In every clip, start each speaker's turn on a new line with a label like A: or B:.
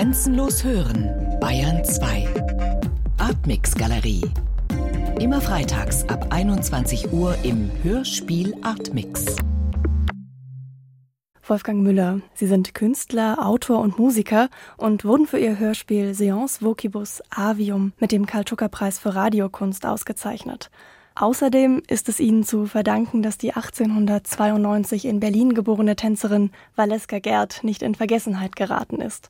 A: Grenzenlos hören, Bayern 2. Artmix Galerie. Immer freitags ab 21 Uhr im Hörspiel Artmix.
B: Wolfgang Müller. Sie sind Künstler, Autor und Musiker und wurden für ihr Hörspiel Seance Vocibus Avium mit dem Karl-Tucker-Preis für Radiokunst ausgezeichnet. Außerdem ist es ihnen zu verdanken, dass die 1892 in Berlin geborene Tänzerin Valeska Gerd nicht in Vergessenheit geraten ist.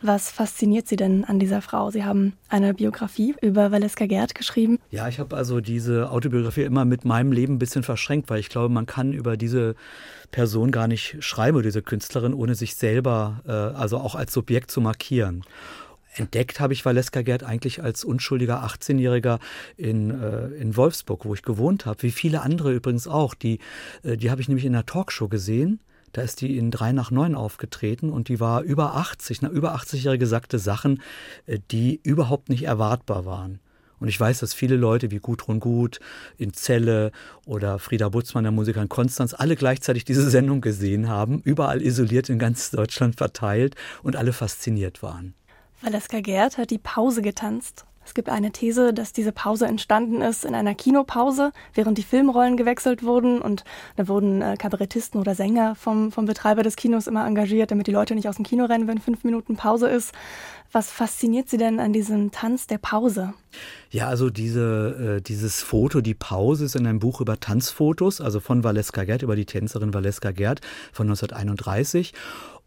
B: Was fasziniert Sie denn an dieser Frau? Sie haben eine Biografie über Valeska Gerd geschrieben.
C: Ja, ich habe also diese Autobiografie immer mit meinem Leben ein bisschen verschränkt, weil ich glaube, man kann über diese Person gar nicht schreiben, diese Künstlerin, ohne sich selber, äh, also auch als Subjekt zu markieren. Entdeckt habe ich Valeska Gerd eigentlich als unschuldiger 18-Jähriger in, äh, in Wolfsburg, wo ich gewohnt habe. Wie viele andere übrigens auch. Die, äh, die habe ich nämlich in einer Talkshow gesehen. Da ist die in drei nach neun aufgetreten und die war über 80, na, über 80-Jährige sagte Sachen, äh, die überhaupt nicht erwartbar waren. Und ich weiß, dass viele Leute wie Gudrun Gut in Celle oder Frieda Butzmann, der Musiker in Konstanz, alle gleichzeitig diese Sendung gesehen haben, überall isoliert in ganz Deutschland verteilt und alle fasziniert waren.
B: Valeska Gerd hat die Pause getanzt. Es gibt eine These, dass diese Pause entstanden ist in einer Kinopause, während die Filmrollen gewechselt wurden und da wurden äh, Kabarettisten oder Sänger vom, vom Betreiber des Kinos immer engagiert, damit die Leute nicht aus dem Kino rennen, wenn fünf Minuten Pause ist. Was fasziniert Sie denn an diesem Tanz der Pause?
C: Ja, also diese, äh, dieses Foto, die Pause, ist in einem Buch über Tanzfotos, also von Valeska Gerd, über die Tänzerin Valeska Gerd von 1931.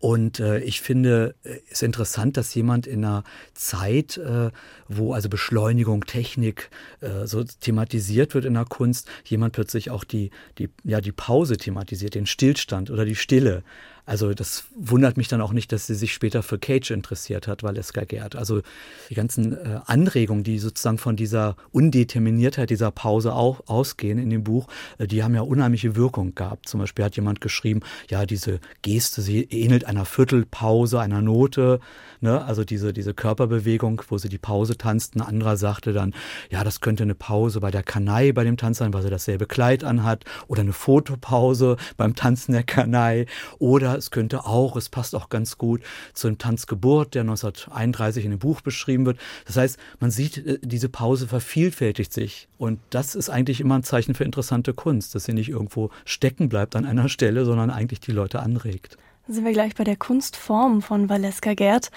C: Und äh, ich finde es interessant, dass jemand in einer Zeit, äh, wo also Beschleunigung, Technik äh, so thematisiert wird in der Kunst, jemand plötzlich auch die, die, ja, die Pause thematisiert, den Stillstand oder die Stille. Also das wundert mich dann auch nicht, dass sie sich später für Cage interessiert hat, Valeska Gerd. Also die ganzen äh, Anregungen, die sozusagen von dieser Undeterminiertheit dieser Pause auch ausgehen in dem Buch, äh, die haben ja unheimliche Wirkung gehabt. Zum Beispiel hat jemand geschrieben, ja, diese Geste, sie ähnelt einer Viertelpause, einer Note, ne? also diese, diese Körperbewegung, wo sie die Pause tanzt. Ein anderer sagte dann, ja, das könnte eine Pause bei der Kanai bei dem Tanz sein, weil sie dasselbe Kleid anhat oder eine Fotopause beim Tanzen der Kanai oder es könnte auch, es passt auch ganz gut zu dem Tanzgeburt, der 1931 in dem Buch beschrieben wird. Das heißt, man sieht, äh, diese Pause vervielfältigt sich. Und das ist eigentlich immer ein Zeichen für interessante Kunst, dass sie nicht irgendwo stecken bleibt an einer Stelle, sondern eigentlich die Leute anregt.
B: Sind wir gleich bei der Kunstform von Valeska Gerd.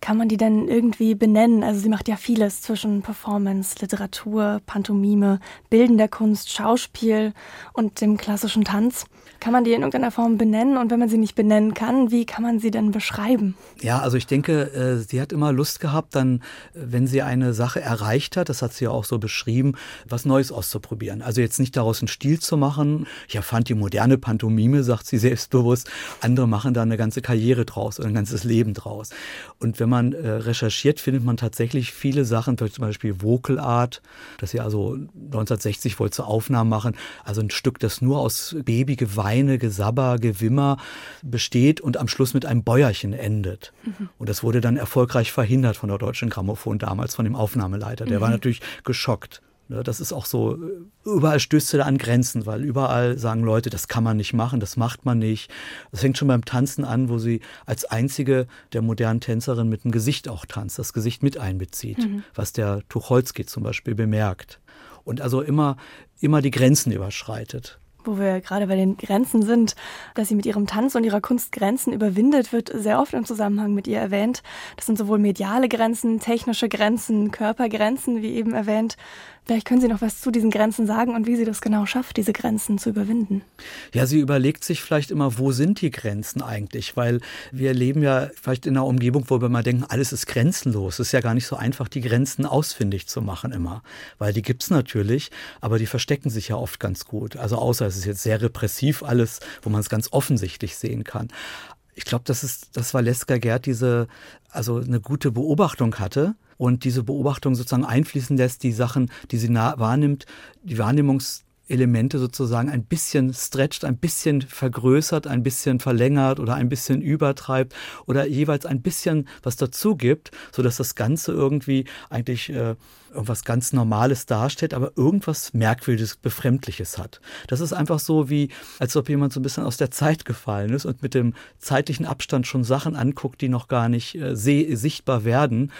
B: Kann man die denn irgendwie benennen? Also sie macht ja vieles zwischen Performance, Literatur, Pantomime, bildender Kunst, Schauspiel und dem klassischen Tanz. Kann man die in irgendeiner Form benennen? Und wenn man sie nicht benennen kann, wie kann man sie denn beschreiben?
C: Ja, also ich denke, äh, sie hat immer Lust gehabt, dann, wenn sie eine Sache erreicht hat, das hat sie ja auch so beschrieben, was Neues auszuprobieren. Also jetzt nicht daraus einen Stil zu machen. Ich erfand die moderne Pantomime, sagt sie selbstbewusst. Andere machen da eine ganze Karriere draus oder ein ganzes Leben draus. Und wenn man äh, recherchiert, findet man tatsächlich viele Sachen, zum Beispiel Vocal Art, dass sie also 1960 wollte Aufnahmen machen. Also ein Stück, das nur aus Babygeweih Geweine, Gesabber, Gewimmer besteht und am Schluss mit einem Bäuerchen endet. Mhm. Und das wurde dann erfolgreich verhindert von der Deutschen Grammophon damals, von dem Aufnahmeleiter. Der mhm. war natürlich geschockt. Ne, das ist auch so, überall stößt er an Grenzen, weil überall sagen Leute, das kann man nicht machen, das macht man nicht. Das fängt schon beim Tanzen an, wo sie als einzige der modernen Tänzerin mit dem Gesicht auch tanzt, das Gesicht mit einbezieht, mhm. was der Tucholsky zum Beispiel bemerkt. Und also immer, immer die Grenzen überschreitet
B: wo wir gerade bei den Grenzen sind, dass sie mit ihrem Tanz und ihrer Kunst Grenzen überwindet, wird sehr oft im Zusammenhang mit ihr erwähnt. Das sind sowohl mediale Grenzen, technische Grenzen, Körpergrenzen, wie eben erwähnt. Vielleicht können Sie noch was zu diesen Grenzen sagen und wie sie das genau schafft, diese Grenzen zu überwinden.
C: Ja, sie überlegt sich vielleicht immer, wo sind die Grenzen eigentlich? Weil wir leben ja vielleicht in einer Umgebung, wo wir mal denken, alles ist grenzenlos. Es ist ja gar nicht so einfach, die Grenzen ausfindig zu machen immer. Weil die gibt es natürlich, aber die verstecken sich ja oft ganz gut. Also außer es ist jetzt sehr repressiv alles, wo man es ganz offensichtlich sehen kann ich glaube, das ist, dass Valeska Gerd diese, also eine gute Beobachtung hatte und diese Beobachtung sozusagen einfließen lässt, die Sachen, die sie wahrnimmt, die Wahrnehmungs Elemente sozusagen ein bisschen stretcht, ein bisschen vergrößert, ein bisschen verlängert oder ein bisschen übertreibt oder jeweils ein bisschen was dazu gibt, sodass das Ganze irgendwie eigentlich äh, irgendwas ganz Normales darstellt, aber irgendwas Merkwürdiges, Befremdliches hat. Das ist einfach so wie, als ob jemand so ein bisschen aus der Zeit gefallen ist und mit dem zeitlichen Abstand schon Sachen anguckt, die noch gar nicht äh, sichtbar werden.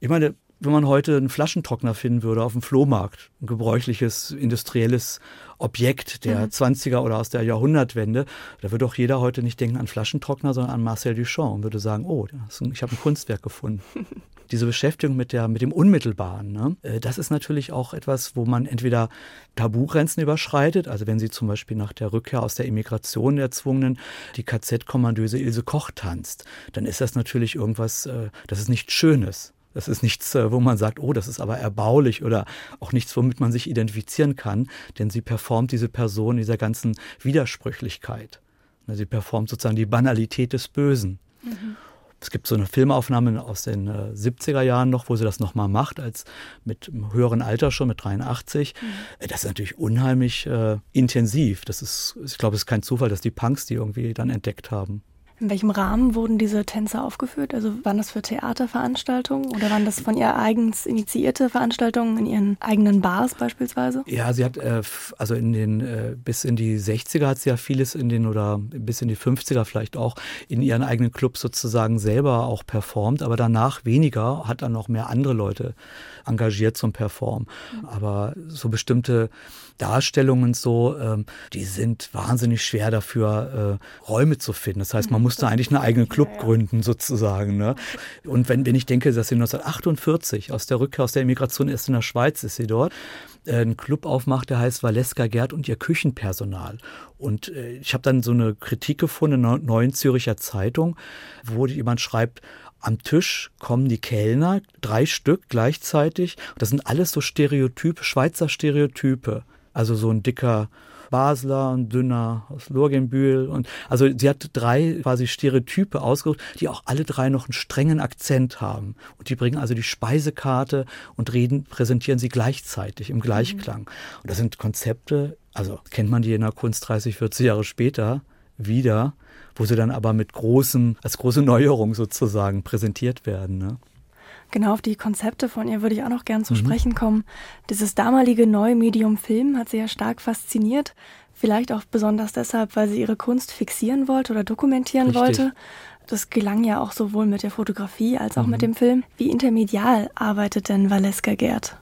C: Ich meine, wenn man heute einen Flaschentrockner finden würde auf dem Flohmarkt, ein gebräuchliches industrielles Objekt der mhm. 20er oder aus der Jahrhundertwende, da würde doch jeder heute nicht denken an Flaschentrockner, sondern an Marcel Duchamp und würde sagen, oh, ich habe ein Kunstwerk gefunden. Diese Beschäftigung mit, der, mit dem Unmittelbaren, ne? Äh, das ist natürlich auch etwas, wo man entweder Tabugrenzen überschreitet, also wenn sie zum Beispiel nach der Rückkehr aus der Immigration erzwungenen die KZ-Kommandöse Ilse Koch tanzt, dann ist das natürlich irgendwas, äh, das ist nichts Schönes. Das ist nichts, äh, wo man sagt, oh, das ist aber erbaulich oder auch nichts, womit man sich identifizieren kann, denn sie performt diese Person dieser ganzen Widersprüchlichkeit. Sie performt sozusagen die Banalität des Bösen. Mhm. Es gibt so eine Filmaufnahme aus den äh, 70er Jahren noch, wo sie das nochmal macht, als mit einem höheren Alter schon, mit 83. Mhm. Äh, das ist natürlich unheimlich äh, intensiv. Das ist, ich glaube, es ist kein Zufall, dass die Punks die irgendwie dann entdeckt haben.
B: In welchem Rahmen wurden diese Tänze aufgeführt? Also waren das für Theaterveranstaltungen oder waren das von ihr eigens initiierte Veranstaltungen in ihren eigenen Bars beispielsweise?
C: Ja, sie hat äh, also in den äh, bis in die 60er hat sie ja vieles in den oder bis in die 50er vielleicht auch in ihren eigenen Clubs sozusagen selber auch performt, aber danach weniger, hat dann noch mehr andere Leute engagiert zum Performen. Mhm. Aber so bestimmte Darstellungen so, ähm, die sind wahnsinnig schwer dafür, äh, Räume zu finden. Das heißt, man musste eigentlich einen eigenen Club gründen sozusagen. Ne? Und wenn, wenn ich denke, dass sie 1948 aus der Rückkehr aus der Immigration erst in der Schweiz ist sie dort, äh, einen Club aufmacht, der heißt Valeska Gerd und ihr Küchenpersonal. Und äh, ich habe dann so eine Kritik gefunden in der Neuen Züricher Zeitung, wo jemand schreibt, am Tisch kommen die Kellner, drei Stück gleichzeitig. Das sind alles so Stereotype, Schweizer Stereotype. Also so ein dicker Basler, ein dünner aus Lurgenbühl. Und also sie hat drei quasi Stereotype ausgesucht, die auch alle drei noch einen strengen Akzent haben. Und die bringen also die Speisekarte und reden, präsentieren sie gleichzeitig im Gleichklang. Mhm. Und das sind Konzepte, also kennt man die in der Kunst 30, 40 Jahre später wieder, wo sie dann aber mit großem, als große Neuerung sozusagen präsentiert werden. Ne?
B: Genau, auf die Konzepte von ihr würde ich auch noch gern zu mhm. sprechen kommen. Dieses damalige neue Medium Film hat sie ja stark fasziniert. Vielleicht auch besonders deshalb, weil sie ihre Kunst fixieren wollte oder dokumentieren Richtig. wollte. Das gelang ja auch sowohl mit der Fotografie als auch mhm. mit dem Film. Wie intermedial arbeitet denn Valeska Gerd?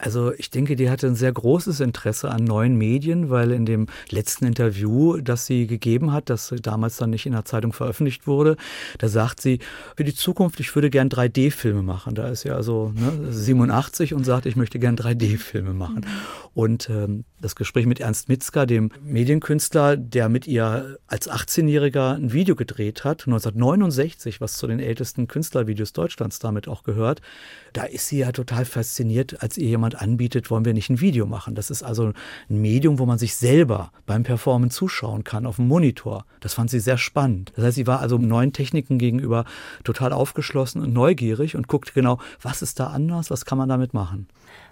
C: Also ich denke, die hatte ein sehr großes Interesse an neuen Medien, weil in dem letzten Interview, das sie gegeben hat, das damals dann nicht in der Zeitung veröffentlicht wurde, da sagt sie, für die Zukunft, ich würde gern 3D-Filme machen. Da ist ja also ne, 87 und sagt, ich möchte gern 3D-Filme machen. Und ähm, das Gespräch mit Ernst Mitzka, dem Medienkünstler, der mit ihr als 18-Jähriger ein Video gedreht hat, 1969, was zu den ältesten Künstlervideos Deutschlands damit auch gehört, da ist sie ja total fasziniert, als ihr jemand anbietet, wollen wir nicht ein Video machen. Das ist also ein Medium, wo man sich selber beim Performen zuschauen kann auf dem Monitor. Das fand sie sehr spannend. Das heißt, sie war also neuen Techniken gegenüber total aufgeschlossen und neugierig und guckte genau, was ist da anders, was kann man damit machen.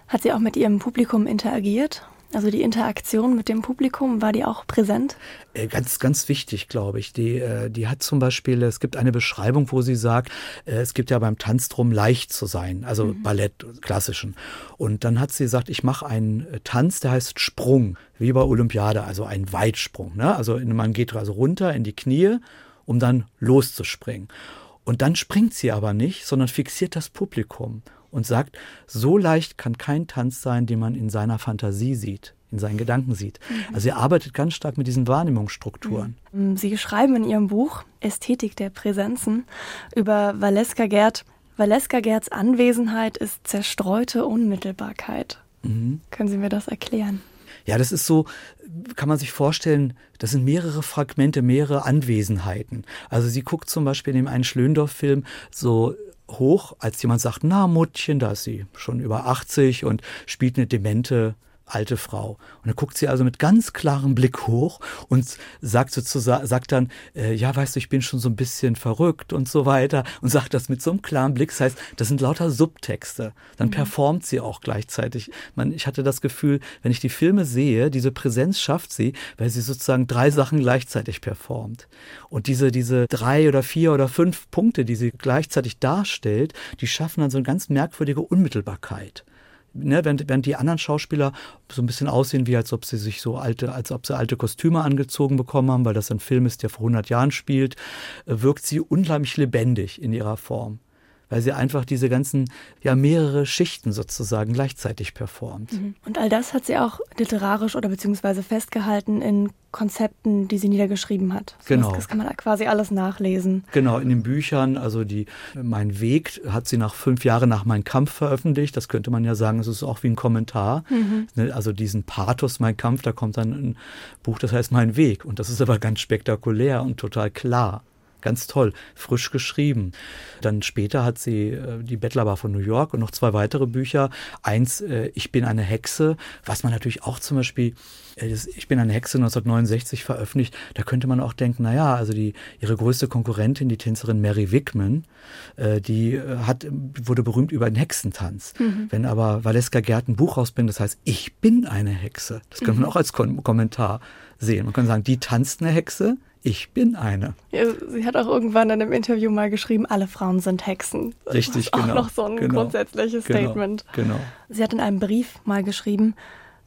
B: Hat sie auch mit ihrem Publikum interagiert? Also die Interaktion mit dem Publikum, war die auch präsent?
C: Äh, ganz, ganz wichtig, glaube ich. Die, äh, die hat zum Beispiel, es gibt eine Beschreibung, wo sie sagt, äh, es gibt ja beim Tanz drum leicht zu sein, also mhm. Ballett, klassischen. Und dann hat sie gesagt, ich mache einen Tanz, der heißt Sprung, wie bei Olympiade, also ein Weitsprung. Ne? Also man geht also runter in die Knie, um dann loszuspringen. Und dann springt sie aber nicht, sondern fixiert das Publikum und sagt, so leicht kann kein Tanz sein, den man in seiner Fantasie sieht in seinen Gedanken sieht. Mhm. Also er arbeitet ganz stark mit diesen Wahrnehmungsstrukturen.
B: Mhm. Sie schreiben in Ihrem Buch Ästhetik der Präsenzen über Valeska Gerd. Valeska Gerds Anwesenheit ist zerstreute Unmittelbarkeit. Mhm. Können Sie mir das erklären?
C: Ja, das ist so, kann man sich vorstellen, das sind mehrere Fragmente, mehrere Anwesenheiten. Also sie guckt zum Beispiel in dem einen Schlöndorff-Film so hoch, als jemand sagt, na Muttchen, da ist sie schon über 80 und spielt eine demente alte Frau. Und dann guckt sie also mit ganz klarem Blick hoch und sagt sozusagen, sagt dann, äh, ja, weißt du, ich bin schon so ein bisschen verrückt und so weiter und sagt das mit so einem klaren Blick. Das heißt, das sind lauter Subtexte. Dann mhm. performt sie auch gleichzeitig. Man, ich hatte das Gefühl, wenn ich die Filme sehe, diese Präsenz schafft sie, weil sie sozusagen drei Sachen gleichzeitig performt. Und diese, diese drei oder vier oder fünf Punkte, die sie gleichzeitig darstellt, die schaffen dann so eine ganz merkwürdige Unmittelbarkeit ne, während, während die anderen Schauspieler so ein bisschen aussehen, wie als ob sie sich so alte, als ob sie alte Kostüme angezogen bekommen haben, weil das ein Film ist, der vor 100 Jahren spielt, äh, wirkt sie unglaublich lebendig in ihrer Form weil sie einfach diese ganzen, ja, mehrere Schichten sozusagen gleichzeitig performt. Mhm.
B: Und all das hat sie auch literarisch oder beziehungsweise festgehalten in Konzepten, die sie niedergeschrieben hat.
C: So genau.
B: Das kann man quasi alles nachlesen.
C: Genau, in den Büchern, also die, mein Weg hat sie nach fünf Jahren nach Mein Kampf veröffentlicht. Das könnte man ja sagen, es ist auch wie ein Kommentar. Mhm. Ne, also diesen Pathos Mein Kampf, da kommt dann ein Buch, das heißt Mein Weg. Und das ist aber ganz spektakulär und total klar. Ganz toll, frisch geschrieben. Dann später hat sie äh, die Bettlerbar von New York und noch zwei weitere Bücher. Eins, äh, Ich bin eine Hexe, was man natürlich auch zum Beispiel, äh, Ich bin eine Hexe 1969 veröffentlicht. Da könnte man auch denken, naja, also die, ihre größte Konkurrentin, die Tänzerin Mary Wickman, äh, die äh, hat, wurde berühmt über den Hexentanz. Mhm. Wenn aber Valeska Gerd ein Buch rausbringt, das heißt, Ich bin eine Hexe, das könnte man mhm. auch als Kom Kommentar sehen. Man kann sagen, die tanzt eine Hexe, ich bin eine.
B: Ja, sie hat auch irgendwann in einem Interview mal geschrieben, alle Frauen sind Hexen.
C: Richtig,
B: das
C: ist
B: genau. Auch noch so ein
C: genau,
B: grundsätzliches
C: genau,
B: Statement.
C: Genau.
B: Sie hat in einem Brief mal geschrieben,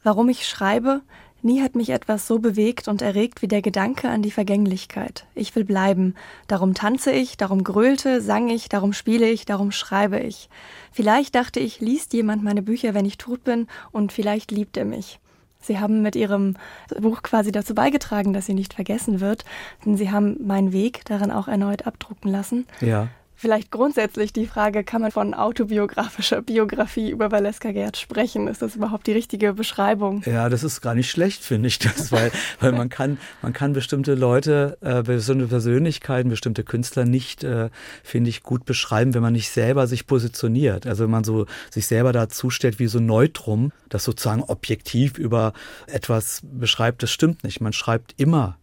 B: warum ich schreibe, Nie hat mich etwas so bewegt und erregt wie der Gedanke an die Vergänglichkeit. Ich will bleiben. Darum tanze ich, darum grölte, sang ich, darum spiele ich, darum schreibe ich. Vielleicht dachte ich, liest jemand meine Bücher, wenn ich tot bin, und vielleicht liebt er mich. Sie haben mit Ihrem Buch quasi dazu beigetragen, dass sie nicht vergessen wird, denn Sie haben meinen Weg darin auch erneut abdrucken lassen.
C: Ja.
B: Vielleicht grundsätzlich die Frage, kann man von autobiografischer Biografie über Valeska Gerd sprechen? Ist das überhaupt die richtige Beschreibung?
C: Ja, das ist gar nicht schlecht, finde ich das, weil, weil man kann, man kann bestimmte Leute, äh, bestimmte Persönlichkeiten, bestimmte Künstler nicht, äh, finde ich, gut beschreiben, wenn man nicht selber sich positioniert. Also wenn man so sich selber dazu stellt wie so Neutrum, das sozusagen objektiv über etwas beschreibt, das stimmt nicht. Man schreibt immer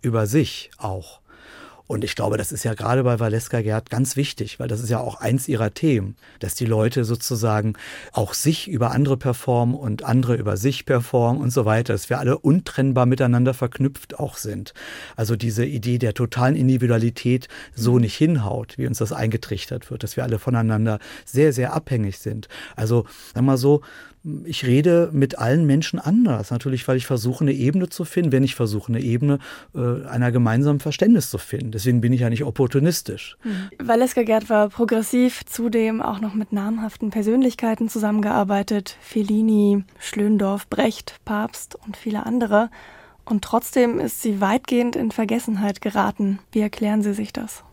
C: über sich auch. Und ich glaube, das ist ja gerade bei Valeska Gerd ganz wichtig, weil das ist ja auch eins ihrer Themen, dass die Leute sozusagen auch sich über andere performen und andere über sich performen und so weiter, dass wir alle untrennbar miteinander verknüpft auch sind. Also diese Idee der totalen Individualität so nicht hinhaut, wie uns das eingetrichtert wird, dass wir alle voneinander sehr, sehr abhängig sind. Also, sag mal so, ich rede mit allen Menschen anders. Natürlich, weil ich versuche, eine Ebene zu finden, wenn ich versuche, eine Ebene äh, einer gemeinsamen Verständnis zu finden. Deswegen bin ich ja nicht opportunistisch.
B: Mhm. Valeska Gerd war progressiv, zudem auch noch mit namhaften Persönlichkeiten zusammengearbeitet. Fellini, Schlöndorff, Brecht, Papst und viele andere. Und trotzdem ist sie weitgehend in Vergessenheit geraten. Wie erklären Sie sich das?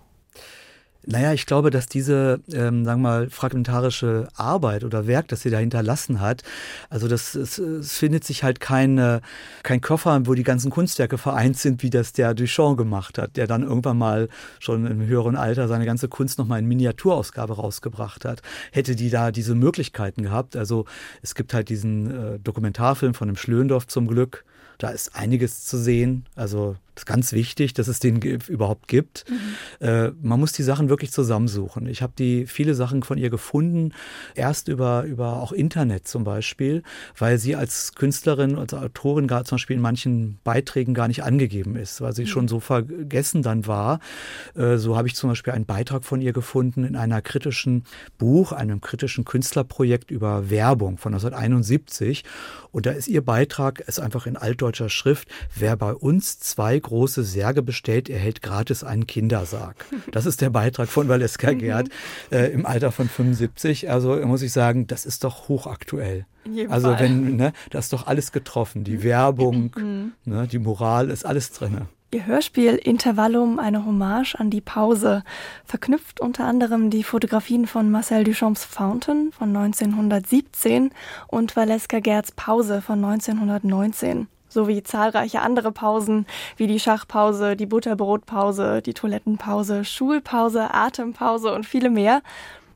C: Naja, ich glaube, dass diese, ähm, sagen wir mal, fragmentarische Arbeit oder Werk, das sie da hinterlassen hat, also das, es, es findet sich halt kein, kein Koffer, wo die ganzen Kunstwerke vereint sind, wie das der Duchamp gemacht hat, der dann irgendwann mal schon im höheren Alter seine ganze Kunst nochmal in Miniaturausgabe rausgebracht hat. Hätte die da diese Möglichkeiten gehabt, also es gibt halt diesen äh, Dokumentarfilm von dem Schlöndorff zum Glück, da ist einiges zu sehen, also ist ganz wichtig, dass es den überhaupt gibt. Mhm. Äh, man muss die Sachen wirklich zusammensuchen. Ich habe die viele Sachen von ihr gefunden, erst über, über auch Internet zum Beispiel, weil sie als Künstlerin, als Autorin gar zum Beispiel in manchen Beiträgen gar nicht angegeben ist, weil sie mhm. schon so vergessen dann war. Äh, so habe ich zum Beispiel einen Beitrag von ihr gefunden in einer kritischen Buch, einem kritischen Künstlerprojekt über Werbung von 1971. Und da ist ihr Beitrag, ist einfach in altdeutscher Schrift, wer bei uns zwei große Särge bestellt, erhält gratis einen Kindersarg. Das ist der Beitrag von Valeska mhm. Gerd äh, im Alter von 75. Also muss ich sagen, das ist doch hochaktuell. Also wenn, ne, da ist doch alles getroffen. Die Werbung, mhm. ne, die Moral, ist alles drin.
B: Ihr Hörspiel Intervallum, eine Hommage an die Pause, verknüpft unter anderem die Fotografien von Marcel Duchamps Fountain von 1917 und Valeska Gerds Pause von 1919 sowie zahlreiche andere Pausen wie die Schachpause, die Butterbrotpause, die Toilettenpause, Schulpause, Atempause und viele mehr.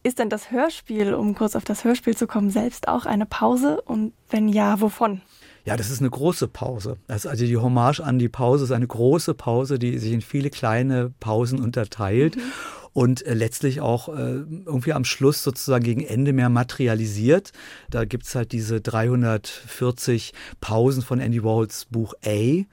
B: Ist denn das Hörspiel, um kurz auf das Hörspiel zu kommen, selbst auch eine Pause? Und wenn ja, wovon?
C: Ja, das ist eine große Pause. also die Hommage an die Pause ist eine große Pause, die sich in viele kleine Pausen unterteilt. Mhm und äh, letztlich auch äh, irgendwie am Schluss sozusagen gegen Ende mehr materialisiert. Da gibt's halt diese 340 Pausen von Andy Warhols Buch A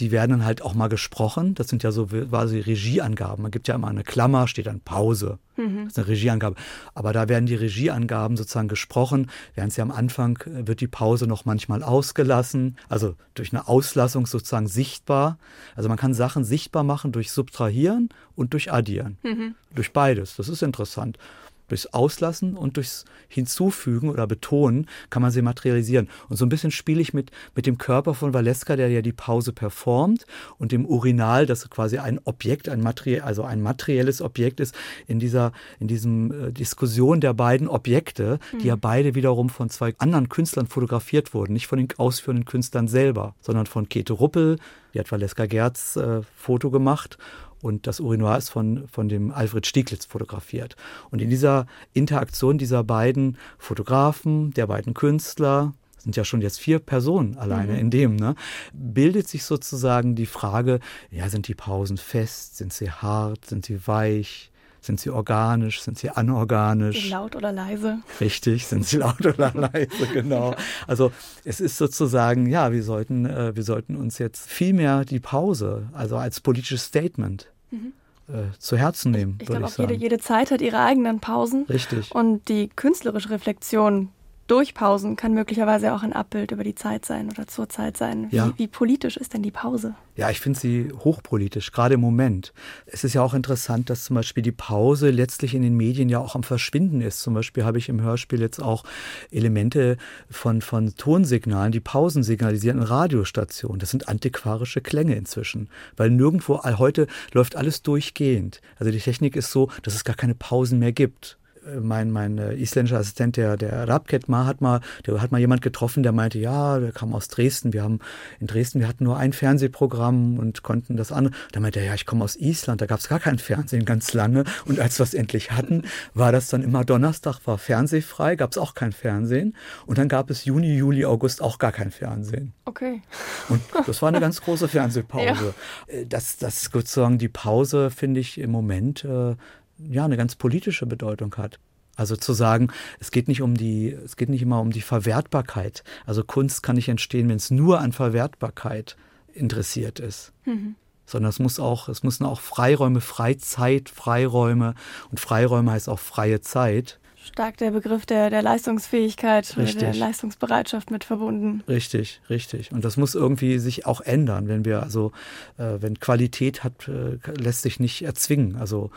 C: die werden dann halt auch mal gesprochen. Das sind ja so quasi Regieangaben. Man gibt ja immer eine Klammer, steht dann Pause. Mhm. Das ist eine Regieangabe. Aber da werden die Regieangaben sozusagen gesprochen. Während sie am Anfang äh, wird die Pause noch manchmal ausgelassen, also durch eine Auslassung sozusagen sichtbar. Also man kann Sachen sichtbar machen durch Subtrahieren und durch Addieren. Mhm. Durch beides. Das ist interessant. Durchs Auslassen und durchs Hinzufügen oder Betonen kann man sie materialisieren. Und so ein bisschen spiele ich mit, mit dem Körper von Valeska, der ja die Pause performt, und dem Urinal, das quasi ein Objekt, ein Material, also ein materielles Objekt ist, in dieser, in diesem äh, Diskussion der beiden Objekte, mhm. die ja mhm. beide wiederum von zwei anderen Künstlern fotografiert wurden. Nicht von den ausführenden Künstlern selber, sondern von Käthe Ruppel, die hat Valeska Gerz äh, Foto gemacht und das Urinoir ist von, von dem Alfred Stieglitz fotografiert. Und in dieser Interaktion dieser beiden Fotografen, der beiden Künstler, sind ja schon jetzt vier Personen alleine mhm. in dem, ne, bildet sich sozusagen die Frage, ja, sind die Pausen fest, sind sie hart, sind sie weich, sind sie organisch, sind sie anorganisch?
B: Sind laut oder leise?
C: Richtig, sind sie laut oder leise, genau. Also es ist sozusagen, ja, wir sollten, äh, wir sollten uns jetzt viel mehr die Pause, also als politisches Statement mhm. äh, zu Herzen nehmen.
B: Ich, ich glaube auch, jede, jede Zeit hat ihre eigenen Pausen.
C: Richtig.
B: Und die künstlerische Reflexion durch Pausen kann möglicherweise auch ein Abbild über die Zeit sein oder zur Zeit sein. Wie, ja. wie politisch ist denn die Pause?
C: Ja, ich finde sie hochpolitisch, gerade im Moment. Es ist ja auch interessant, dass zum Beispiel die Pause letztlich in den Medien ja auch am Verschwinden ist. Zum Beispiel habe ich im Hörspiel jetzt auch Elemente von, von Tonsignalen, die Pausen signalisieren in Radiostationen. Das sind antiquarische Klänge inzwischen, weil nirgendwo, heute läuft alles durchgehend. Also die Technik ist so, dass es gar keine Pausen mehr gibt mein, mein äh, isländischer Assistent, der, der Rabket Ma, hat mal, der hat mal jemand getroffen, der meinte, ja, der kam aus Dresden. Wir haben in Dresden, wir hatten nur ein Fernsehprogramm und konnten das andere. Da meinte er, ja, ich komme aus Island, da gab es gar kein Fernsehen ganz lange. Und als wir es endlich hatten, war das dann immer Donnerstag, war fernsehfrei, gab es auch kein Fernsehen. Und dann gab es Juni, Juli, August auch gar kein Fernsehen.
B: Okay.
C: Und das war eine ganz große Fernsehpause. Ja. Äh, das, das sozusagen die Pause, finde ich im Moment äh, ja eine ganz politische Bedeutung hat. Also zu sagen, es geht nicht um die, es geht nicht immer um die Verwertbarkeit. Also Kunst kann nicht entstehen, wenn es nur an Verwertbarkeit interessiert ist. Mhm. Sondern es muss auch, es müssen auch Freiräume, Freizeit, Freiräume und Freiräume heißt auch freie Zeit.
B: Stark der Begriff der, der Leistungsfähigkeit, richtig. der Leistungsbereitschaft mit verbunden.
C: Richtig, richtig. Und das muss irgendwie sich auch ändern, wenn wir also, äh, wenn Qualität hat, äh, lässt sich nicht erzwingen. Also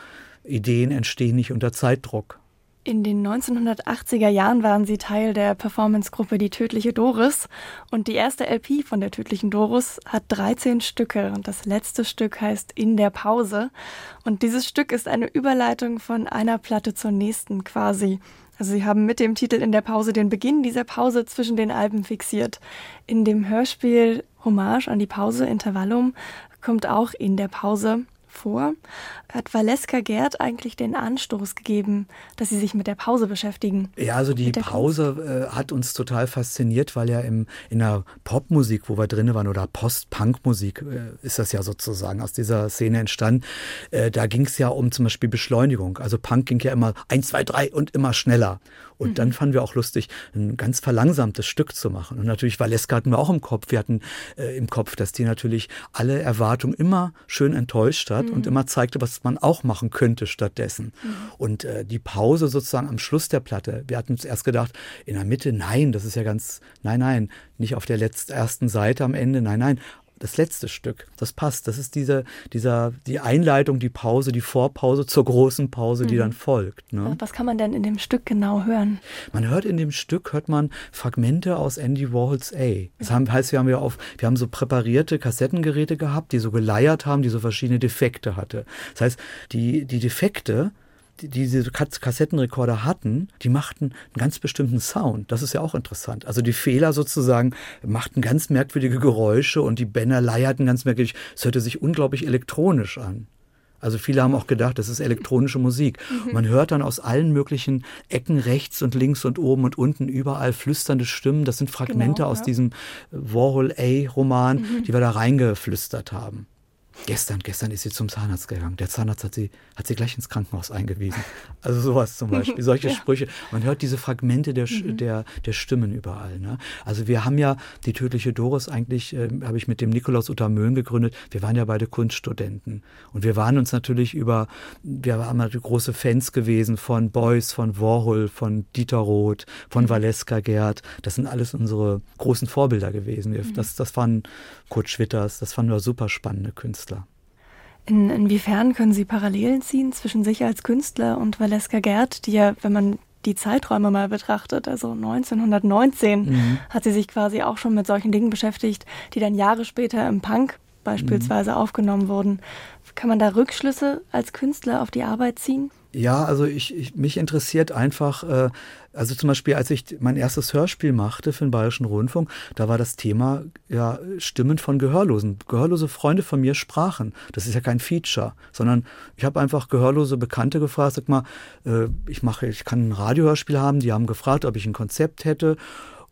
C: Ideen entstehen nicht unter Zeitdruck.
B: In den 1980er Jahren waren sie Teil der Performancegruppe Die Tödliche Doris und die erste LP von der Tödlichen Doris hat 13 Stücke und das letzte Stück heißt In der Pause und dieses Stück ist eine Überleitung von einer Platte zur nächsten quasi. Also sie haben mit dem Titel In der Pause den Beginn dieser Pause zwischen den Alben fixiert. In dem Hörspiel Hommage an die Pause Intervallum kommt auch In der Pause vor. Hat Valeska Gerd eigentlich den Anstoß gegeben, dass Sie sich mit der Pause beschäftigen?
C: Ja, also die Pause äh, hat uns total fasziniert, weil ja im, in der Popmusik, wo wir drin waren, oder Post-Punk-Musik äh, ist das ja sozusagen aus dieser Szene entstanden. Äh, da ging es ja um zum Beispiel Beschleunigung. Also Punk ging ja immer eins, zwei, drei und immer schneller. Und mhm. dann fanden wir auch lustig, ein ganz verlangsamtes Stück zu machen. Und natürlich Valeska hatten wir auch im Kopf. Wir hatten äh, im Kopf, dass die natürlich alle Erwartungen immer schön enttäuscht hat mhm. und immer zeigte, was man auch machen könnte stattdessen. Mhm. Und äh, die Pause sozusagen am Schluss der Platte, wir hatten uns erst gedacht, in der Mitte, nein, das ist ja ganz, nein, nein, nicht auf der letzten ersten Seite am Ende, nein, nein, das letzte Stück. Das passt. Das ist diese, dieser, die Einleitung, die Pause, die Vorpause zur großen Pause, die mhm. dann folgt. Ne?
B: Was kann man denn in dem Stück genau hören?
C: Man hört in dem Stück, hört man Fragmente aus Andy Warhols A. Das haben, heißt, wir haben ja auf, wir haben so präparierte Kassettengeräte gehabt, die so geleiert haben, die so verschiedene Defekte hatte. Das heißt, die, die Defekte, die diese Kassettenrekorder hatten, die machten einen ganz bestimmten Sound. Das ist ja auch interessant. Also die Fehler sozusagen machten ganz merkwürdige Geräusche und die Bänder leierten ganz merkwürdig. Es hörte sich unglaublich elektronisch an. Also viele haben auch gedacht, das ist elektronische Musik. Mhm. Man hört dann aus allen möglichen Ecken rechts und links und oben und unten überall flüsternde Stimmen. Das sind Fragmente genau, aus ja. diesem Warhol A-Roman, mhm. die wir da reingeflüstert haben. Gestern, gestern ist sie zum Zahnarzt gegangen. Der Zahnarzt hat sie, hat sie gleich ins Krankenhaus eingewiesen. Also sowas zum Beispiel, solche ja. Sprüche. Man hört diese Fragmente der, mhm. der, der Stimmen überall. Ne? Also wir haben ja die tödliche Doris eigentlich, äh, habe ich mit dem Nikolaus Uttermöhn gegründet. Wir waren ja beide Kunststudenten. Und wir waren uns natürlich über, wir waren halt große Fans gewesen von Beuys, von Warhol, von Dieter Roth, von mhm. Valeska Gerd. Das sind alles unsere großen Vorbilder gewesen. Wir, mhm. das, das waren Kurt Schwitters, das fanden wir super spannende Künstler. Künstler.
B: In, inwiefern können Sie Parallelen ziehen zwischen sich als Künstler und Valeska Gerd, die ja, wenn man die Zeiträume mal betrachtet, also 1919 mhm. hat sie sich quasi auch schon mit solchen Dingen beschäftigt, die dann Jahre später im Punk beispielsweise mhm. aufgenommen wurden. Kann man da Rückschlüsse als Künstler auf die Arbeit ziehen?
C: Ja, also ich, ich mich interessiert einfach, äh, also zum Beispiel, als ich mein erstes Hörspiel machte für den Bayerischen Rundfunk, da war das Thema ja Stimmen von Gehörlosen. Gehörlose Freunde von mir sprachen. Das ist ja kein Feature, sondern ich habe einfach gehörlose Bekannte gefragt, sag mal, äh, ich mache, ich kann ein Radiohörspiel haben. Die haben gefragt, ob ich ein Konzept hätte.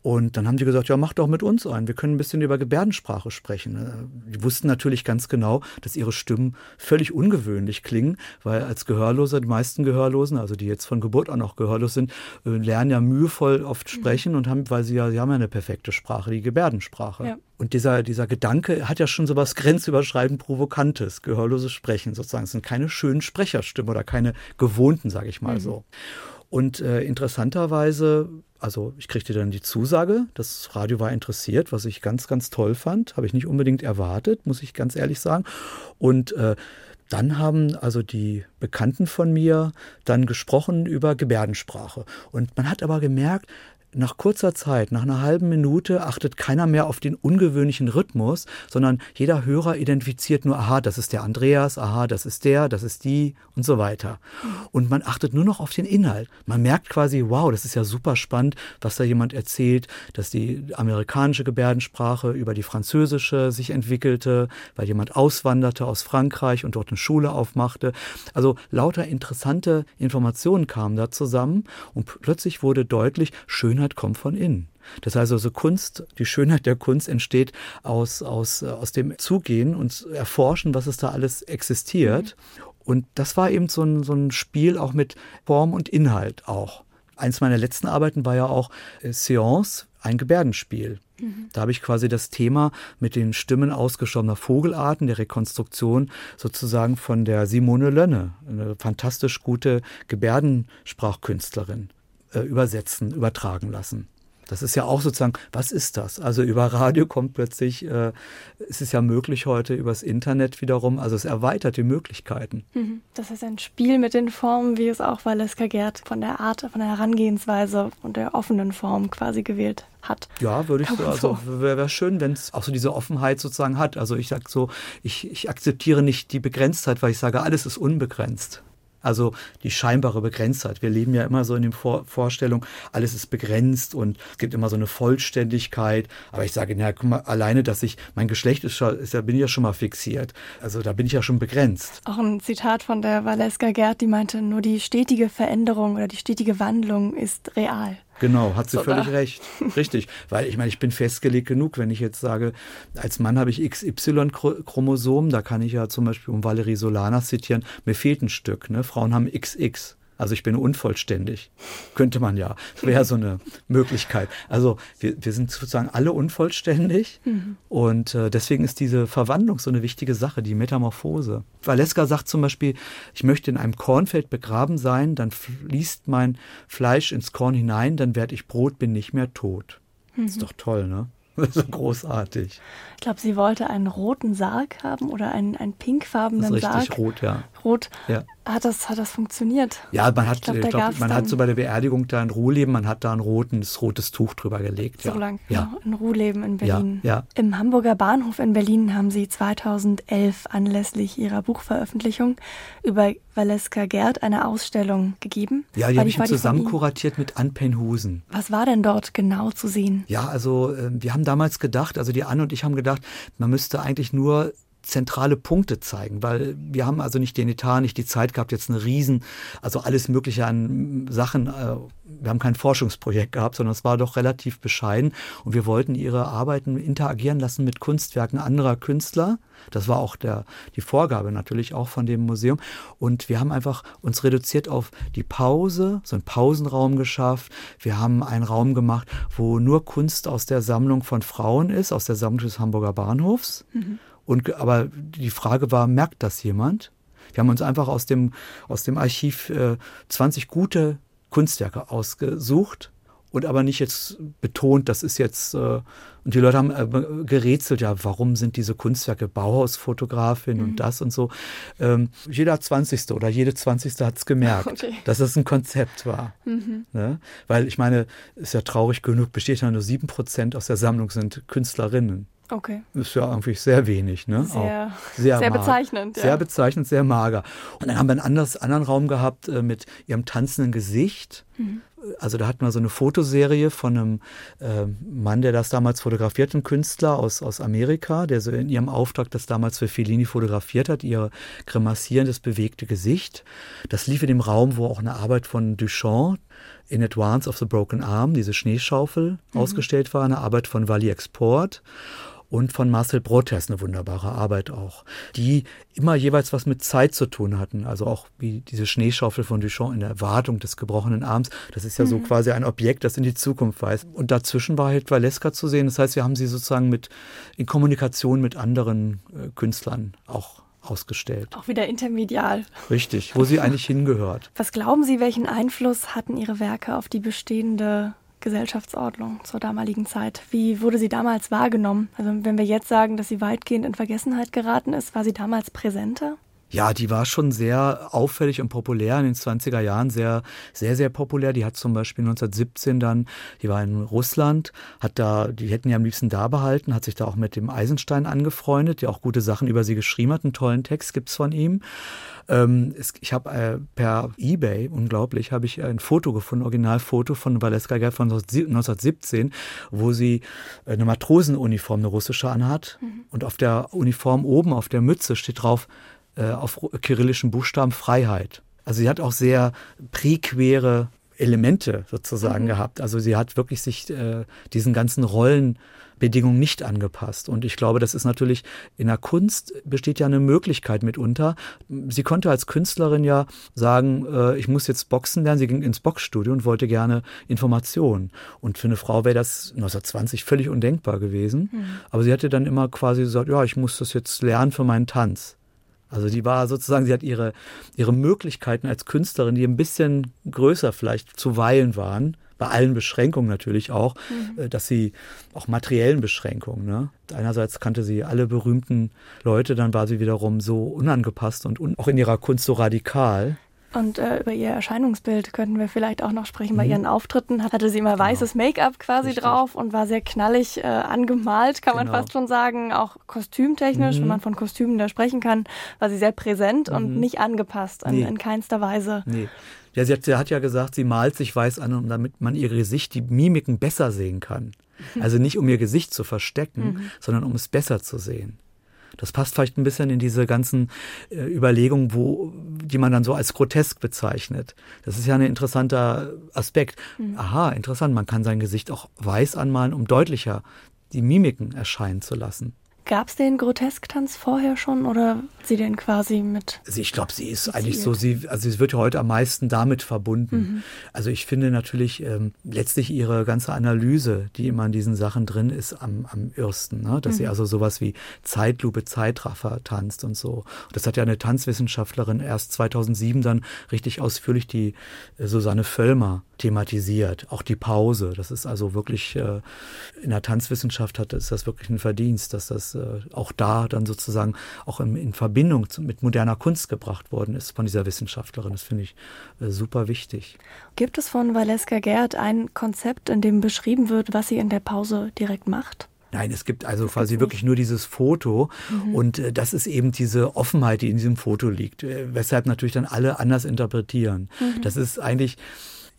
C: Und dann haben die gesagt, ja, mach doch mit uns ein. Wir können ein bisschen über Gebärdensprache sprechen. Äh, die wussten natürlich ganz genau, dass ihre Stimmen völlig ungewöhnlich klingen, weil als Gehörloser, die meisten Gehörlosen, also die jetzt von Geburt an auch gehörlos sind, äh, lernen ja mühevoll oft mhm. sprechen und haben, weil sie ja, sie haben ja eine perfekte Sprache, die Gebärdensprache. Ja. Und dieser, dieser Gedanke hat ja schon so was grenzüberschreitend Provokantes, gehörloses Sprechen sozusagen. Es sind keine schönen Sprecherstimmen oder keine gewohnten, sage ich mal mhm. so. Und äh, interessanterweise, also ich kriegte dann die Zusage, das Radio war interessiert, was ich ganz, ganz toll fand. Habe ich nicht unbedingt erwartet, muss ich ganz ehrlich sagen. Und äh, dann haben also die Bekannten von mir dann gesprochen über Gebärdensprache. Und man hat aber gemerkt, nach kurzer Zeit, nach einer halben Minute, achtet keiner mehr auf den ungewöhnlichen Rhythmus, sondern jeder Hörer identifiziert nur, aha, das ist der Andreas, aha, das ist der, das ist die und so weiter. Und man achtet nur noch auf den Inhalt. Man merkt quasi, wow, das ist ja super spannend, was da jemand erzählt, dass die amerikanische Gebärdensprache über die französische sich entwickelte, weil jemand auswanderte aus Frankreich und dort eine Schule aufmachte. Also lauter interessante Informationen kamen da zusammen und plötzlich wurde deutlich, Schönheit Schönheit kommt von innen. Das heißt also, Kunst, die Schönheit der Kunst entsteht aus, aus, aus dem Zugehen und Erforschen, was es da alles existiert. Und das war eben so ein, so ein Spiel auch mit Form und Inhalt auch. Eins meiner letzten Arbeiten war ja auch äh, Seance, ein Gebärdenspiel. Mhm. Da habe ich quasi das Thema mit den Stimmen ausgestorbener Vogelarten, der Rekonstruktion sozusagen von der Simone Lönne, eine fantastisch gute Gebärdensprachkünstlerin äh, übersetzen, übertragen lassen. Das ist ja auch sozusagen, was ist das? Also über Radio kommt plötzlich, äh, es ist ja möglich heute übers Internet wiederum, also es erweitert die Möglichkeiten.
B: Mhm. Das ist ein Spiel mit den Formen, wie es auch Valeska Gerd von der Art, von der Herangehensweise und der offenen Form quasi gewählt hat.
C: Ja, würde ich so, also wäre wär schön, wenn es auch so diese Offenheit sozusagen hat. Also ich sage so, ich, ich akzeptiere nicht die Begrenztheit, weil ich sage, alles ist unbegrenzt. Also die scheinbare Begrenztheit. Wir leben ja immer so in der Vor Vorstellung, alles ist begrenzt und es gibt immer so eine Vollständigkeit. Aber ich sage, na, guck mal, alleine, dass ich, mein Geschlecht ist, ist ja, bin ich ja schon mal fixiert. Also da bin ich ja schon begrenzt.
B: Auch ein Zitat von der Valeska Gerd, die meinte, nur die stetige Veränderung oder die stetige Wandlung ist real.
C: Genau, hat sie Sogar. völlig recht. Richtig. Weil ich meine, ich bin festgelegt genug, wenn ich jetzt sage, als Mann habe ich XY-Chromosom, da kann ich ja zum Beispiel, um Valerie Solana zitieren, mir fehlt ein Stück. Ne? Frauen haben XX. Also ich bin unvollständig. Könnte man ja. Das wäre so eine Möglichkeit. Also wir, wir sind sozusagen alle unvollständig mhm. und äh, deswegen ist diese Verwandlung so eine wichtige Sache, die Metamorphose. Valeska sagt zum Beispiel, ich möchte in einem Kornfeld begraben sein, dann fließt mein Fleisch ins Korn hinein, dann werde ich Brot, bin nicht mehr tot. Mhm. Ist doch toll, ne? so großartig.
B: Ich glaube, sie wollte einen roten Sarg haben oder einen, einen pinkfarbenen
C: das ist
B: richtig
C: Sarg. rot, ja.
B: Rot. Ja. Hat, das, hat das funktioniert?
C: Ja, man hat, ich glaub, glaub, man hat so bei der Beerdigung da ein Ruhleben, man hat da ein rotes, rotes Tuch drüber gelegt.
B: So
C: ja.
B: lang, ja. ein Ruhleben in Berlin.
C: Ja, ja.
B: Im Hamburger Bahnhof in Berlin haben sie 2011 anlässlich ihrer Buchveröffentlichung über Valeska Gerd eine Ausstellung gegeben.
C: Ja, die habe ich zusammen kuratiert mit Ann Penhusen.
B: Was war denn dort genau zu sehen?
C: Ja, also äh, wir haben damals gedacht, also die Anne und ich haben gedacht, man müsste eigentlich nur zentrale Punkte zeigen, weil wir haben also nicht den Etat, nicht die Zeit gehabt, jetzt eine Riesen, also alles Mögliche an Sachen, äh, wir haben kein Forschungsprojekt gehabt, sondern es war doch relativ bescheiden und wir wollten ihre Arbeiten interagieren lassen mit Kunstwerken anderer Künstler. Das war auch der, die Vorgabe natürlich auch von dem Museum. Und wir haben einfach uns reduziert auf die Pause, so einen Pausenraum geschafft. Wir haben einen Raum gemacht, wo nur Kunst aus der Sammlung von Frauen ist, aus der Sammlung des Hamburger Bahnhofs. Mhm. Und, aber die Frage war, merkt das jemand? Wir haben uns einfach aus dem, aus dem Archiv äh, 20 gute Kunstwerke ausgesucht und aber nicht jetzt betont, das ist jetzt, äh, und die Leute haben äh, gerätselt, ja, warum sind diese Kunstwerke Bauhausfotografin mhm. und das und so. Ähm, jeder 20. oder jede 20. hat es gemerkt, okay. dass das ein Konzept war. Mhm. Ne? Weil ich meine, ist ja traurig genug, besteht ja nur 7% aus der Sammlung sind Künstlerinnen.
B: Okay.
C: Ist ja irgendwie sehr wenig, ne?
B: Sehr, sehr, sehr bezeichnend.
C: Ja. Sehr bezeichnend, sehr mager. Und dann haben wir einen anders, anderen Raum gehabt äh, mit ihrem tanzenden Gesicht. Mhm. Also da hatten wir so eine Fotoserie von einem äh, Mann, der das damals fotografiert, ein Künstler aus, aus Amerika, der so in ihrem Auftrag das damals für Fellini fotografiert hat, ihr grimassierendes, bewegte Gesicht. Das lief in dem Raum, wo auch eine Arbeit von Duchamp, In Advance of the Broken Arm, diese Schneeschaufel, mhm. ausgestellt war, eine Arbeit von Wally Export und von Marcel Brotes eine wunderbare Arbeit auch, die immer jeweils was mit Zeit zu tun hatten. Also auch wie diese Schneeschaufel von Duchamp in der Erwartung des gebrochenen Arms. Das ist ja mhm. so quasi ein Objekt, das in die Zukunft weist. Und dazwischen war halt Valeska zu sehen. Das heißt, wir haben sie sozusagen mit in Kommunikation mit anderen äh, Künstlern auch ausgestellt.
B: Auch wieder intermedial.
C: Richtig, wo sie eigentlich hingehört.
B: Was glauben Sie, welchen Einfluss hatten Ihre Werke auf die bestehende Gesellschaftsordnung zur damaligen Zeit. Wie wurde sie damals wahrgenommen? Also wenn wir jetzt sagen, dass sie weitgehend in Vergessenheit geraten ist, war sie damals präsenter?
C: Ja, die war schon sehr auffällig und populär in den 20er Jahren, sehr, sehr, sehr populär. Die hat zum Beispiel 1917 dann, die war in Russland, hat da, die hätten ja am liebsten da behalten, hat sich da auch mit dem Eisenstein angefreundet, der auch gute Sachen über sie geschrieben hat. Einen tollen Text gibt's von ihm. Ähm, es, ich habe äh, per Ebay, unglaublich, habe ich ein Foto gefunden, Originalfoto von Valeska Gerd von 1917, wo sie eine Matrosenuniform, eine russische anhat. Mhm. Und auf der Uniform oben, auf der Mütze steht drauf, äh, auf kyrillischen Buchstaben Freiheit. Also sie hat auch sehr prequere Elemente sozusagen mhm. gehabt. Also sie hat wirklich sich äh, diesen ganzen Rollen Bedingungen nicht angepasst. Und ich glaube, das ist natürlich in der Kunst besteht ja eine Möglichkeit mitunter. Sie konnte als Künstlerin ja sagen, äh, ich muss jetzt Boxen lernen. Sie ging ins Boxstudio und wollte gerne Informationen. Und für eine Frau wäre das 1920 völlig undenkbar gewesen. Mhm. Aber sie hatte dann immer quasi gesagt, ja, ich muss das jetzt lernen für meinen Tanz. Also die war sozusagen, sie hat ihre, ihre Möglichkeiten als Künstlerin, die ein bisschen größer vielleicht zuweilen waren, bei allen Beschränkungen natürlich auch, mhm. Äh, dass sie auch materiellen Beschränkungen. Ne? Einerseits kannte sie alle berühmten Leute, dann war sie wiederum so unangepasst und un auch in ihrer Kunst so radikal.
B: Und äh, über ihr Erscheinungsbild könnten wir vielleicht auch noch sprechen. Mhm. Bei ihren Auftritten hatte sie immer genau. weißes Make-up quasi Richtig. drauf und war sehr knallig äh, angemalt, kann genau. man fast schon sagen. Auch kostümtechnisch, mhm. wenn man von Kostümen da sprechen kann, war sie sehr präsent mhm. und nicht angepasst in, nee. in keinster Weise.
C: Nee. Ja, sie hat, sie hat ja gesagt, sie malt sich weiß an, damit man ihr Gesicht, die Mimiken besser sehen kann. Also nicht um ihr Gesicht zu verstecken, mhm. sondern um es besser zu sehen. Das passt vielleicht ein bisschen in diese ganzen äh, Überlegungen, wo, die man dann so als grotesk bezeichnet. Das ist ja ein interessanter Aspekt. Mhm. Aha, interessant, man kann sein Gesicht auch weiß anmalen, um deutlicher die Mimiken erscheinen zu lassen.
B: Gab es den Grotesktanz vorher schon oder sie den quasi mit?
C: Also ich glaube, sie ist eigentlich so, sie, also sie wird ja heute am meisten damit verbunden. Mhm. Also ich finde natürlich ähm, letztlich ihre ganze Analyse, die immer in diesen Sachen drin ist, am, am irrsten. Ne? Dass mhm. sie also sowas wie Zeitlupe, Zeitraffer tanzt und so. Und das hat ja eine Tanzwissenschaftlerin erst 2007 dann richtig ausführlich, die äh, Susanne Völlmer, thematisiert. Auch die Pause. Das ist also wirklich, äh, in der Tanzwissenschaft hat, ist das wirklich ein Verdienst, dass das äh, auch da dann sozusagen auch in, in Verbindung zu, mit moderner Kunst gebracht worden ist von dieser Wissenschaftlerin. Das finde ich äh, super wichtig.
B: Gibt es von Valeska Gerd ein Konzept, in dem beschrieben wird, was sie in der Pause direkt macht?
C: Nein, es gibt also quasi wirklich nur dieses Foto mhm. und äh, das ist eben diese Offenheit, die in diesem Foto liegt, äh, weshalb natürlich dann alle anders interpretieren. Mhm. Das ist eigentlich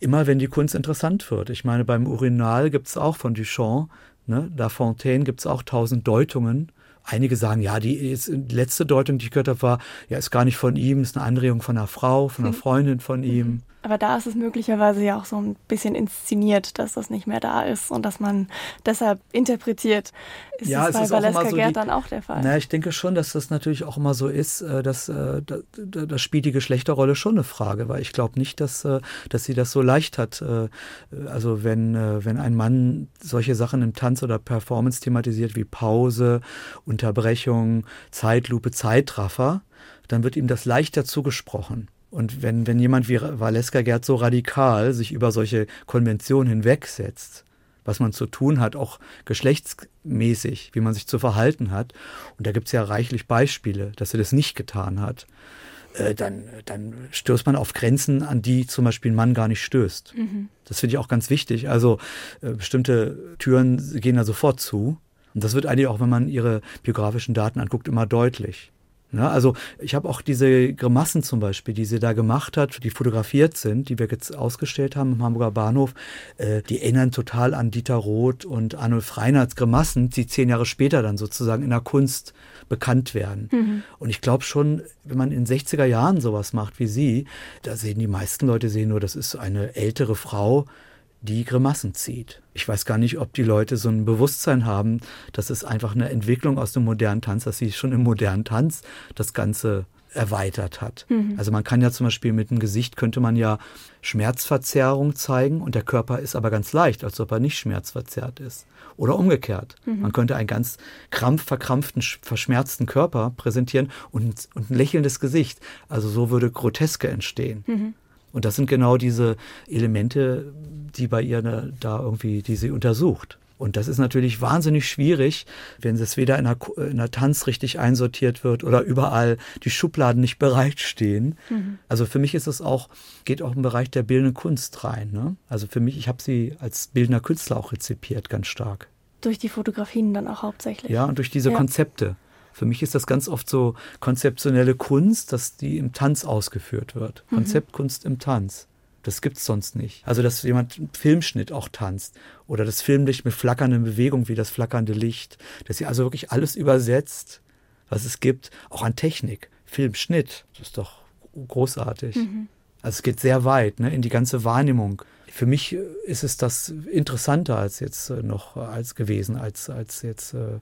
C: immer, wenn die Kunst interessant wird. Ich meine, beim Urinal gibt es auch von Duchamp, ne, La Fontaine gibt es auch tausend Deutungen einige sagen, ja, die letzte Deutung, die ich gehört habe, war, ja, ist gar nicht von ihm, ist eine Anregung von einer Frau, von einer mhm. Freundin von ihm.
B: Aber da ist es möglicherweise ja auch so ein bisschen inszeniert, dass das nicht mehr da ist und dass man deshalb interpretiert. Ist ja, das bei Valeska so Gerd dann auch der Fall?
C: Na, ich denke schon, dass das natürlich auch immer so ist, äh, dass äh, da, da spielt die Geschlechterrolle schon eine Frage, weil ich glaube nicht, dass, äh, dass sie das so leicht hat. Also wenn, wenn ein Mann solche Sachen im Tanz oder Performance thematisiert wie Pause, Unterbrechung, Zeitlupe, Zeitraffer, dann wird ihm das leichter zugesprochen. Und wenn, wenn jemand wie Valeska Gerd so radikal sich über solche Konventionen hinwegsetzt, was man zu tun hat, auch geschlechtsmäßig, wie man sich zu verhalten hat, und da gibt es ja reichlich Beispiele, dass er das nicht getan hat, äh, dann, dann stößt man auf Grenzen, an die zum Beispiel ein Mann gar nicht stößt. Mhm. Das finde ich auch ganz wichtig. Also äh, bestimmte Türen gehen da sofort zu. Und das wird eigentlich auch, wenn man ihre biografischen Daten anguckt, immer deutlich. Ja, ne? also ich habe auch diese Grimassen zum Beispiel, die sie da gemacht hat, die fotografiert sind, die wir jetzt ausgestellt haben im Hamburger Bahnhof, äh, die erinnern total an Dieter Roth und Arnulf Reinhards Grimassen, die zehn Jahre später dann sozusagen in der Kunst bekannt werden. Mhm. Und ich glaube schon, wenn man in 60er Jahren sowas macht wie sie, da sehen die meisten Leute sehen nur, das ist eine ältere Frau, die Grimassen zieht. Ich weiß gar nicht, ob die Leute so ein Bewusstsein haben, dass es einfach eine Entwicklung aus dem modernen Tanz, dass sie schon im modernen Tanz das Ganze erweitert hat. Mhm. Also man kann ja zum Beispiel mit dem Gesicht könnte man ja Schmerzverzerrung zeigen und der Körper ist aber ganz leicht, als ob er nicht schmerzverzerrt ist. Oder umgekehrt. Mhm. Man könnte einen ganz krampfverkrampften, verschmerzten Körper präsentieren und, und ein lächelndes Gesicht. Also so würde Groteske entstehen. Mhm. Und das sind genau diese Elemente, die bei ihr da irgendwie, die sie untersucht. Und das ist natürlich wahnsinnig schwierig, wenn es weder in der, in der Tanz richtig einsortiert wird oder überall die Schubladen nicht bereitstehen. Mhm. Also für mich ist es auch, geht auch im Bereich der bildenden Kunst rein. Ne? Also für mich, ich habe sie als bildender Künstler auch rezipiert, ganz stark.
B: Durch die Fotografien dann auch hauptsächlich.
C: Ja, und durch diese ja. Konzepte. Für mich ist das ganz oft so konzeptionelle Kunst, dass die im Tanz ausgeführt wird. Mhm. Konzeptkunst im Tanz. Das gibt es sonst nicht. Also, dass jemand einen Filmschnitt auch tanzt oder das Filmlicht mit flackernden Bewegungen wie das flackernde Licht. Dass sie also wirklich alles übersetzt, was es gibt, auch an Technik. Filmschnitt, das ist doch großartig. Mhm. Also es geht sehr weit, ne, in die ganze Wahrnehmung für mich ist es das interessanter als jetzt äh, noch als gewesen, als, als jetzt äh,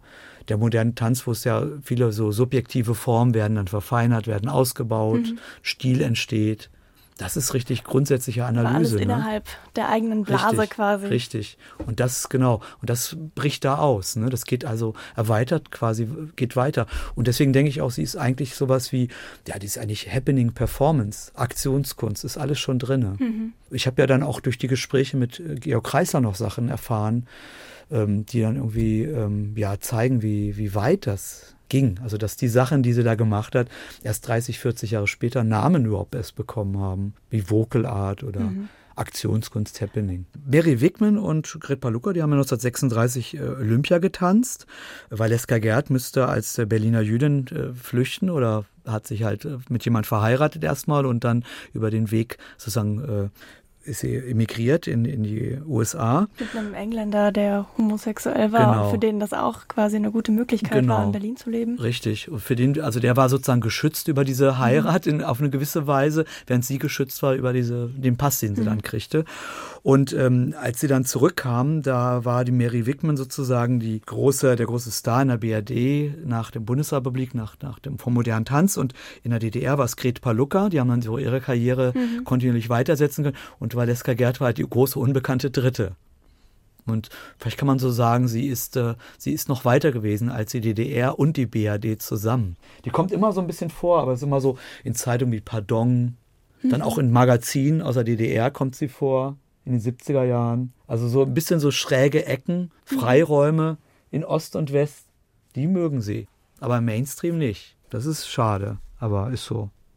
C: der moderne Tanz, wo es ja viele so subjektive Formen werden dann verfeinert, werden ausgebaut, mhm. Stil entsteht. Das ist richtig grundsätzliche Analyse. Aber alles ne?
B: innerhalb der eigenen Blase
C: richtig,
B: quasi.
C: Richtig. Und das genau. Und das bricht da aus. Ne? Das geht also erweitert quasi, geht weiter. Und deswegen denke ich auch, sie ist eigentlich sowas wie, ja, die ist eigentlich Happening Performance, Aktionskunst, ist alles schon drin. Mhm. Ich habe ja dann auch durch die Gespräche mit äh, Georg Kreisler noch Sachen erfahren, ähm, die dann irgendwie ähm, ja, zeigen, wie, wie weit das ging. Also dass die Sachen, die sie da gemacht hat, erst 30, 40 Jahre später Namen überhaupt erst bekommen haben, wie Vocal Art oder mhm. Aktionskunst Happening. Mary Wickman und Gret Paluca, die haben 1936 äh, Olympia getanzt. Valeska Gerd müsste als äh, Berliner Jüdin äh, flüchten oder hat sich halt mit jemand verheiratet erstmal und dann über den Weg sozusagen ist sie emigriert in, in die USA.
B: Mit einem Engländer, der homosexuell war genau. und für den das auch quasi eine gute Möglichkeit genau. war, in Berlin zu leben.
C: Richtig. Und für den, also der war sozusagen geschützt über diese Heirat mhm. in, auf eine gewisse Weise, während sie geschützt war über diese, den Pass, den sie mhm. dann kriegte. Und ähm, als sie dann zurückkam, da war die Mary Wickman sozusagen die große, der große Star in der BRD nach der Bundesrepublik, nach, nach dem vom modernen Tanz. Und in der DDR war es Gret Palucka, die haben dann so ihre Karriere mhm. kontinuierlich weitersetzen können. Und Valeska Gerd war halt die große unbekannte Dritte. Und vielleicht kann man so sagen, sie ist, äh, sie ist noch weiter gewesen als die DDR und die BRD zusammen. Die kommt immer so ein bisschen vor, aber es ist immer so in Zeitungen wie Pardon, mhm. dann auch in Magazinen aus der DDR kommt sie vor in den 70er Jahren. Also so ein bisschen so schräge Ecken, Freiräume in Ost und West, die mögen sie. Aber Mainstream nicht. Das ist schade, aber ist so.